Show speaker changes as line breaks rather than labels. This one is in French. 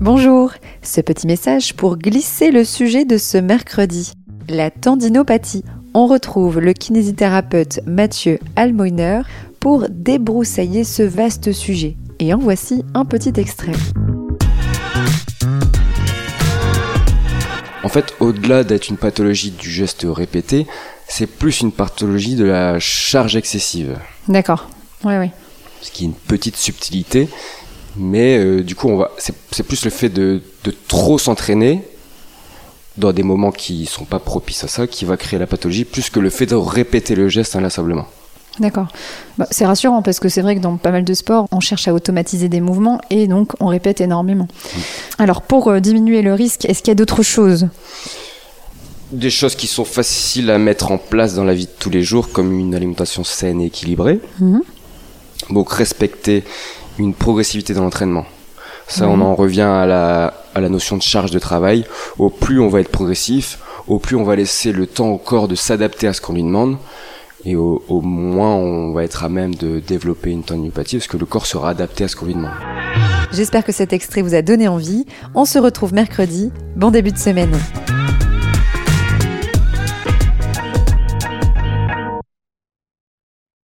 Bonjour, ce petit message pour glisser le sujet de ce mercredi. La tendinopathie. On retrouve le kinésithérapeute Mathieu Almoiner pour débroussailler ce vaste sujet. Et en voici un petit extrait.
En fait, au-delà d'être une pathologie du geste répété, c'est plus une pathologie de la charge excessive.
D'accord. Oui, oui.
Ce qui est une petite subtilité, mais euh, du coup, on va, c'est, plus le fait de, de trop s'entraîner dans des moments qui sont pas propices à ça qui va créer la pathologie, plus que le fait de répéter le geste inlassablement.
D'accord. Bah, c'est rassurant parce que c'est vrai que dans pas mal de sports, on cherche à automatiser des mouvements et donc on répète énormément. Mm. Alors pour euh, diminuer le risque, est-ce qu'il y a d'autres choses?
Des choses qui sont faciles à mettre en place dans la vie de tous les jours, comme une alimentation saine et équilibrée. Mm-hmm. Donc respecter une progressivité dans l'entraînement. Ça, on en revient à la, à la notion de charge de travail. Au plus on va être progressif, au plus on va laisser le temps au corps de s'adapter à ce qu'on lui demande et au, moins on va être à même de développer une tendinopathie parce que le corps sera adapté à ce qu'on lui demande.
J'espère que cet extrait vous a donné envie. On se retrouve mercredi. Bon début de semaine.